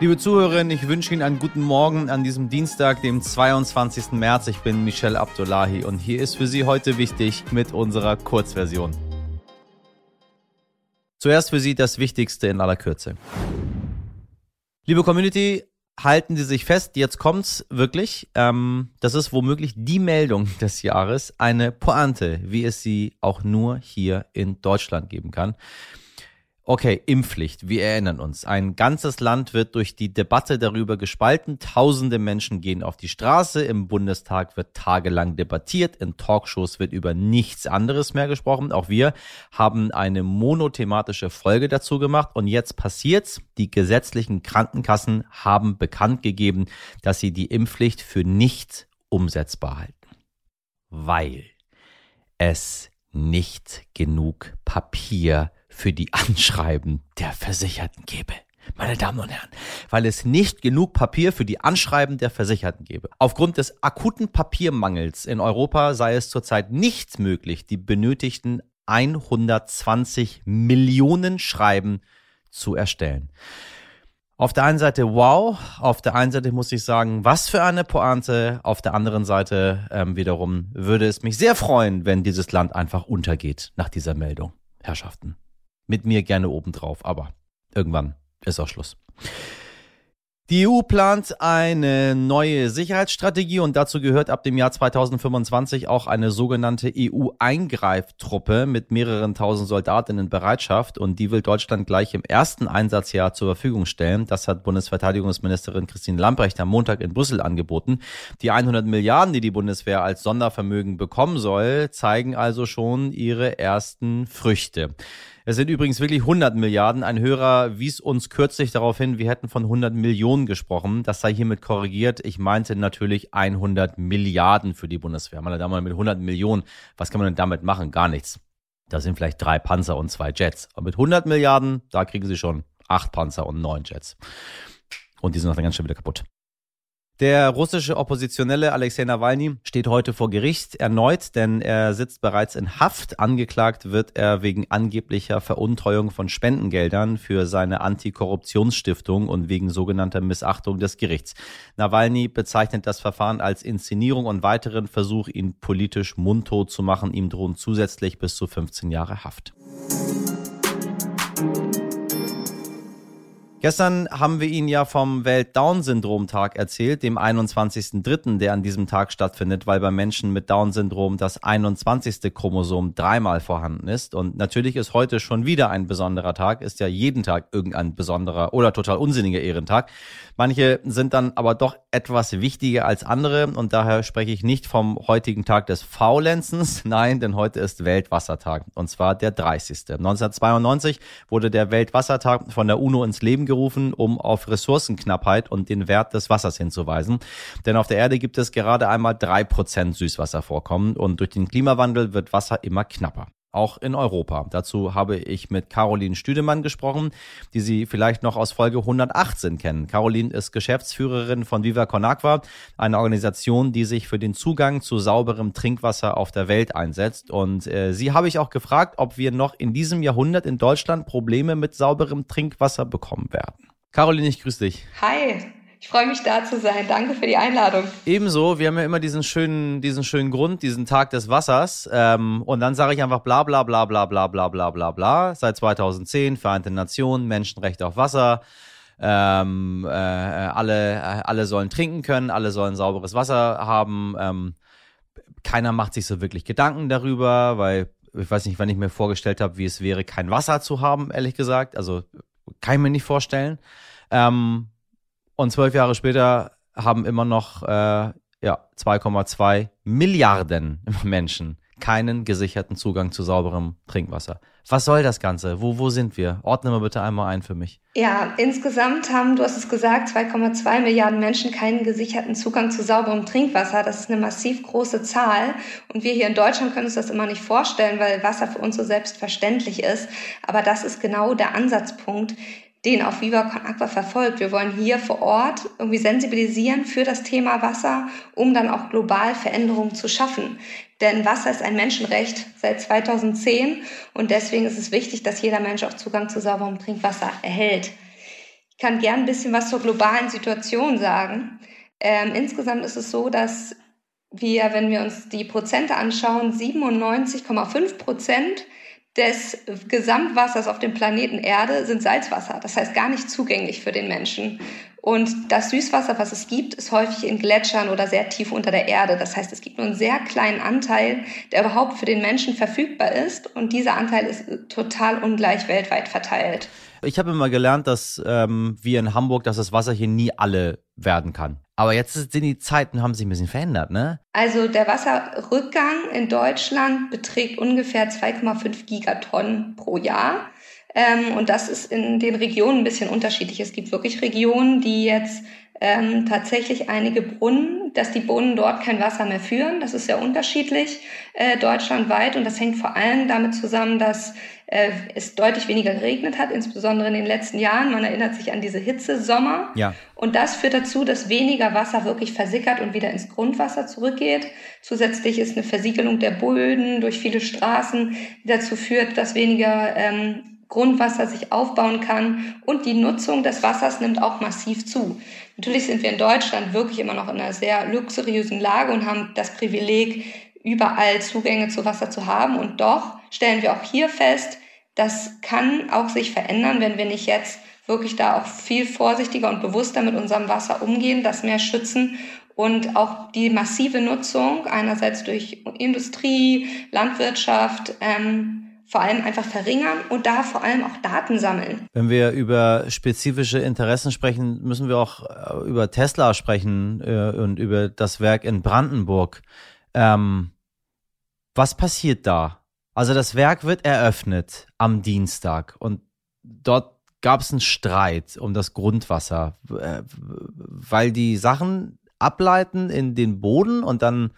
Liebe Zuhörerinnen, ich wünsche Ihnen einen guten Morgen an diesem Dienstag, dem 22. März. Ich bin Michel Abdullahi und hier ist für Sie heute wichtig mit unserer Kurzversion. Zuerst für Sie das Wichtigste in aller Kürze. Liebe Community, halten Sie sich fest, jetzt kommt's wirklich. Ähm, das ist womöglich die Meldung des Jahres, eine Pointe, wie es sie auch nur hier in Deutschland geben kann. Okay, Impfpflicht. Wir erinnern uns. Ein ganzes Land wird durch die Debatte darüber gespalten. Tausende Menschen gehen auf die Straße. Im Bundestag wird tagelang debattiert. In Talkshows wird über nichts anderes mehr gesprochen. Auch wir haben eine monothematische Folge dazu gemacht. Und jetzt passiert's. Die gesetzlichen Krankenkassen haben bekannt gegeben, dass sie die Impfpflicht für nicht umsetzbar halten. Weil es nicht genug Papier für die Anschreiben der Versicherten gebe. Meine Damen und Herren, weil es nicht genug Papier für die Anschreiben der Versicherten gebe. Aufgrund des akuten Papiermangels in Europa sei es zurzeit nicht möglich, die benötigten 120 Millionen Schreiben zu erstellen. Auf der einen Seite wow, auf der einen Seite muss ich sagen, was für eine Pointe. Auf der anderen Seite ähm, wiederum würde es mich sehr freuen, wenn dieses Land einfach untergeht nach dieser Meldung. Herrschaften mit mir gerne obendrauf, aber irgendwann ist auch Schluss. Die EU plant eine neue Sicherheitsstrategie und dazu gehört ab dem Jahr 2025 auch eine sogenannte EU-Eingreiftruppe mit mehreren tausend Soldaten in Bereitschaft und die will Deutschland gleich im ersten Einsatzjahr zur Verfügung stellen. Das hat Bundesverteidigungsministerin Christine Lambrecht am Montag in Brüssel angeboten. Die 100 Milliarden, die die Bundeswehr als Sondervermögen bekommen soll, zeigen also schon ihre ersten Früchte. Es sind übrigens wirklich 100 Milliarden. Ein Hörer wies uns kürzlich darauf hin, wir hätten von 100 Millionen gesprochen. Das sei hiermit korrigiert. Ich meinte natürlich 100 Milliarden für die Bundeswehr. Meine Damen und Herren, mit 100 Millionen, was kann man denn damit machen? Gar nichts. Da sind vielleicht drei Panzer und zwei Jets. Aber mit 100 Milliarden, da kriegen sie schon acht Panzer und neun Jets. Und die sind dann ganz schnell wieder kaputt. Der russische Oppositionelle Alexei Nawalny steht heute vor Gericht erneut, denn er sitzt bereits in Haft. Angeklagt wird er wegen angeblicher Veruntreuung von Spendengeldern für seine Antikorruptionsstiftung und wegen sogenannter Missachtung des Gerichts. Nawalny bezeichnet das Verfahren als Inszenierung und weiteren Versuch, ihn politisch mundtot zu machen. Ihm drohen zusätzlich bis zu 15 Jahre Haft. Gestern haben wir Ihnen ja vom Welt-Down-Syndrom-Tag erzählt, dem 21.03., der an diesem Tag stattfindet, weil bei Menschen mit Down-Syndrom das 21. Chromosom dreimal vorhanden ist. Und natürlich ist heute schon wieder ein besonderer Tag, ist ja jeden Tag irgendein besonderer oder total unsinniger Ehrentag. Manche sind dann aber doch etwas wichtiger als andere und daher spreche ich nicht vom heutigen Tag des Faulenzens, nein, denn heute ist Weltwassertag und zwar der 30. 1992 wurde der Weltwassertag von der UNO ins Leben gerufen, um auf Ressourcenknappheit und den Wert des Wassers hinzuweisen. Denn auf der Erde gibt es gerade einmal drei Prozent Süßwasservorkommen und durch den Klimawandel wird Wasser immer knapper auch in Europa. Dazu habe ich mit Caroline Stüdemann gesprochen, die Sie vielleicht noch aus Folge 118 kennen. Caroline ist Geschäftsführerin von Viva Con Agua, eine Organisation, die sich für den Zugang zu sauberem Trinkwasser auf der Welt einsetzt. Und äh, sie habe ich auch gefragt, ob wir noch in diesem Jahrhundert in Deutschland Probleme mit sauberem Trinkwasser bekommen werden. Caroline, ich grüße dich. Hi. Ich freue mich da zu sein. Danke für die Einladung. Ebenso, wir haben ja immer diesen schönen, diesen schönen Grund, diesen Tag des Wassers. Ähm, und dann sage ich einfach bla bla bla bla bla bla bla bla bla. Seit 2010, Vereinte Nationen, Menschenrechte auf Wasser. Ähm, äh, alle, alle sollen trinken können, alle sollen sauberes Wasser haben. Ähm, keiner macht sich so wirklich Gedanken darüber, weil ich weiß nicht, wann ich mir vorgestellt habe, wie es wäre, kein Wasser zu haben, ehrlich gesagt. Also kann ich mir nicht vorstellen. Ähm, und zwölf Jahre später haben immer noch äh, ja, 2,2 Milliarden Menschen keinen gesicherten Zugang zu sauberem Trinkwasser. Was soll das Ganze? Wo, wo sind wir? Ordne mal bitte einmal ein für mich. Ja, insgesamt haben, du hast es gesagt, 2,2 Milliarden Menschen keinen gesicherten Zugang zu sauberem Trinkwasser. Das ist eine massiv große Zahl. Und wir hier in Deutschland können uns das immer nicht vorstellen, weil Wasser für uns so selbstverständlich ist. Aber das ist genau der Ansatzpunkt, den auch Viva Con Aqua verfolgt. Wir wollen hier vor Ort irgendwie sensibilisieren für das Thema Wasser, um dann auch global Veränderungen zu schaffen. Denn Wasser ist ein Menschenrecht seit 2010 und deswegen ist es wichtig, dass jeder Mensch auch Zugang zu sauberem Trinkwasser erhält. kann gern ein bisschen was zur globalen Situation sagen. Ähm, insgesamt ist es so, dass wir, wenn wir uns die Prozente anschauen, 97,5 Prozent des Gesamtwassers auf dem Planeten Erde sind Salzwasser. Das heißt gar nicht zugänglich für den Menschen. Und das Süßwasser, was es gibt, ist häufig in Gletschern oder sehr tief unter der Erde. Das heißt, es gibt nur einen sehr kleinen Anteil, der überhaupt für den Menschen verfügbar ist. Und dieser Anteil ist total ungleich weltweit verteilt. Ich habe immer gelernt, dass ähm, wir in Hamburg, dass das Wasser hier nie alle werden kann. Aber jetzt sind die Zeiten, haben sich ein bisschen verändert, ne? Also der Wasserrückgang in Deutschland beträgt ungefähr 2,5 Gigatonnen pro Jahr. Ähm, und das ist in den Regionen ein bisschen unterschiedlich. Es gibt wirklich Regionen, die jetzt ähm, tatsächlich einige Brunnen, dass die Brunnen dort kein Wasser mehr führen. Das ist sehr unterschiedlich äh, deutschlandweit und das hängt vor allem damit zusammen, dass äh, es deutlich weniger geregnet hat, insbesondere in den letzten Jahren. Man erinnert sich an diese Hitzesommer. Ja. Und das führt dazu, dass weniger Wasser wirklich versickert und wieder ins Grundwasser zurückgeht. Zusätzlich ist eine Versiegelung der Böden durch viele Straßen, die dazu führt, dass weniger ähm, Grundwasser sich aufbauen kann und die Nutzung des Wassers nimmt auch massiv zu. Natürlich sind wir in Deutschland wirklich immer noch in einer sehr luxuriösen Lage und haben das Privileg, überall Zugänge zu Wasser zu haben. Und doch stellen wir auch hier fest, das kann auch sich verändern, wenn wir nicht jetzt wirklich da auch viel vorsichtiger und bewusster mit unserem Wasser umgehen, das mehr schützen und auch die massive Nutzung einerseits durch Industrie, Landwirtschaft, ähm, vor allem einfach verringern und da vor allem auch Daten sammeln. Wenn wir über spezifische Interessen sprechen, müssen wir auch äh, über Tesla sprechen äh, und über das Werk in Brandenburg. Ähm, was passiert da? Also das Werk wird eröffnet am Dienstag und dort gab es einen Streit um das Grundwasser, äh, weil die Sachen ableiten in den Boden und dann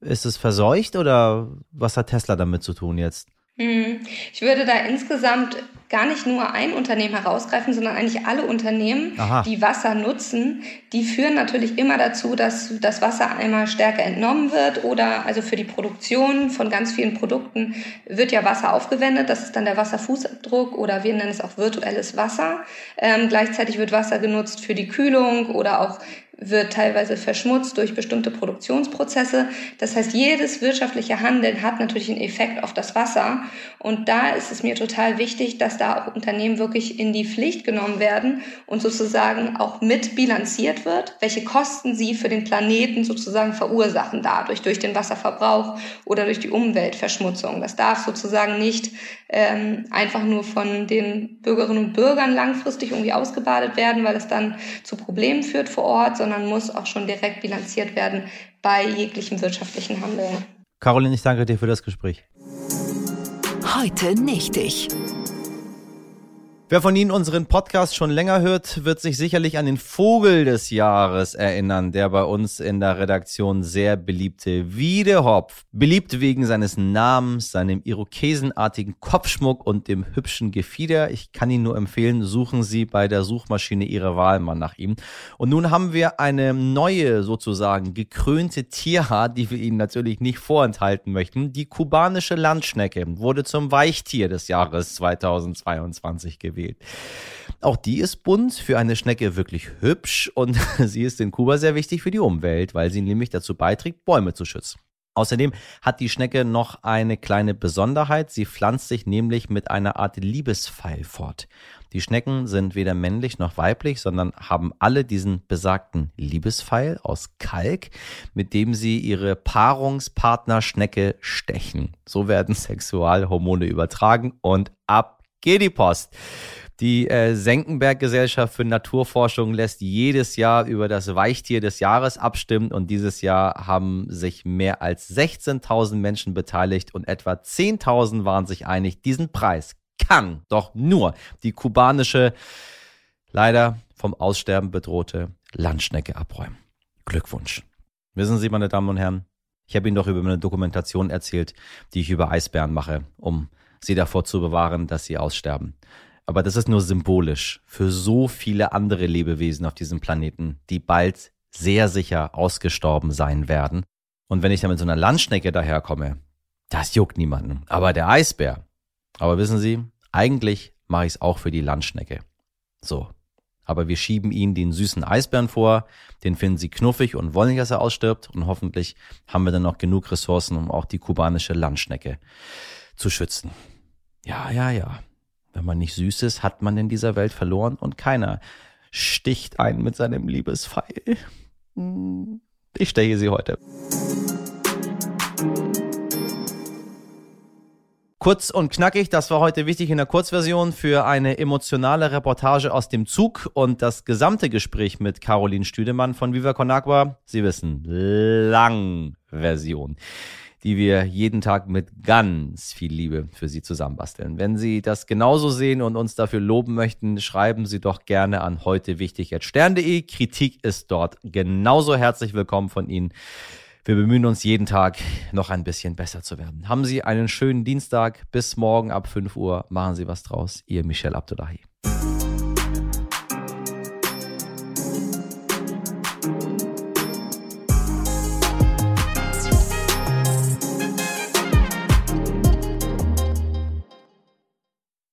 ist es verseucht oder was hat Tesla damit zu tun jetzt? Hm. Ich würde da insgesamt gar nicht nur ein Unternehmen herausgreifen, sondern eigentlich alle Unternehmen, Aha. die Wasser nutzen, die führen natürlich immer dazu, dass das Wasser einmal stärker entnommen wird oder also für die Produktion von ganz vielen Produkten wird ja Wasser aufgewendet. Das ist dann der Wasserfußabdruck oder wir nennen es auch virtuelles Wasser. Ähm, gleichzeitig wird Wasser genutzt für die Kühlung oder auch wird teilweise verschmutzt durch bestimmte Produktionsprozesse. Das heißt, jedes wirtschaftliche Handeln hat natürlich einen Effekt auf das Wasser. Und da ist es mir total wichtig, dass da auch Unternehmen wirklich in die Pflicht genommen werden und sozusagen auch mit bilanziert wird, welche Kosten sie für den Planeten sozusagen verursachen dadurch, durch den Wasserverbrauch oder durch die Umweltverschmutzung. Das darf sozusagen nicht ähm, einfach nur von den Bürgerinnen und Bürgern langfristig irgendwie ausgebadet werden, weil es dann zu Problemen führt vor Ort, sondern muss auch schon direkt bilanziert werden bei jeglichem wirtschaftlichen Handeln. Caroline, ich danke dir für das Gespräch. Heute nicht ich. Wer von Ihnen unseren Podcast schon länger hört, wird sich sicherlich an den Vogel des Jahres erinnern, der bei uns in der Redaktion sehr beliebte Wiedehopf. Beliebt wegen seines Namens, seinem irokesenartigen Kopfschmuck und dem hübschen Gefieder. Ich kann Ihnen nur empfehlen, suchen Sie bei der Suchmaschine Ihre Wahl mal nach ihm. Und nun haben wir eine neue, sozusagen gekrönte Tierart, die wir Ihnen natürlich nicht vorenthalten möchten. Die kubanische Landschnecke wurde zum Weichtier des Jahres 2022 gewählt gewählt. Auch die ist bunt, für eine Schnecke wirklich hübsch und sie ist in Kuba sehr wichtig für die Umwelt, weil sie nämlich dazu beiträgt, Bäume zu schützen. Außerdem hat die Schnecke noch eine kleine Besonderheit. Sie pflanzt sich nämlich mit einer Art Liebespfeil fort. Die Schnecken sind weder männlich noch weiblich, sondern haben alle diesen besagten Liebespfeil aus Kalk, mit dem sie ihre Paarungspartner Schnecke stechen. So werden Sexualhormone übertragen und ab geht die Post. Die äh, Senckenberg-Gesellschaft für Naturforschung lässt jedes Jahr über das Weichtier des Jahres abstimmen und dieses Jahr haben sich mehr als 16.000 Menschen beteiligt und etwa 10.000 waren sich einig, diesen Preis kann doch nur die kubanische, leider vom Aussterben bedrohte Landschnecke abräumen. Glückwunsch. Wissen Sie, meine Damen und Herren, ich habe Ihnen doch über eine Dokumentation erzählt, die ich über Eisbären mache, um sie davor zu bewahren, dass sie aussterben. Aber das ist nur symbolisch für so viele andere Lebewesen auf diesem Planeten, die bald sehr sicher ausgestorben sein werden. Und wenn ich dann mit so einer Landschnecke daherkomme, das juckt niemanden. Aber der Eisbär. Aber wissen Sie, eigentlich mache ich es auch für die Landschnecke. So, Aber wir schieben ihnen den süßen Eisbären vor, den finden sie knuffig und wollen nicht, dass er ausstirbt. Und hoffentlich haben wir dann noch genug Ressourcen, um auch die kubanische Landschnecke zu schützen. Ja, ja, ja. Wenn man nicht süß ist, hat man in dieser Welt verloren und keiner sticht einen mit seinem Liebespfeil. Hm, ich steche sie heute. Kurz und knackig, das war heute wichtig in der Kurzversion für eine emotionale Reportage aus dem Zug und das gesamte Gespräch mit Caroline Stüdemann von Viva Con Agua. Sie wissen, Langversion die wir jeden Tag mit ganz viel Liebe für Sie zusammenbasteln. Wenn Sie das genauso sehen und uns dafür loben möchten, schreiben Sie doch gerne an heute wichtig stern.de. Kritik ist dort genauso herzlich willkommen von Ihnen. Wir bemühen uns jeden Tag noch ein bisschen besser zu werden. Haben Sie einen schönen Dienstag. Bis morgen ab 5 Uhr. Machen Sie was draus. Ihr Michel Abdullahi.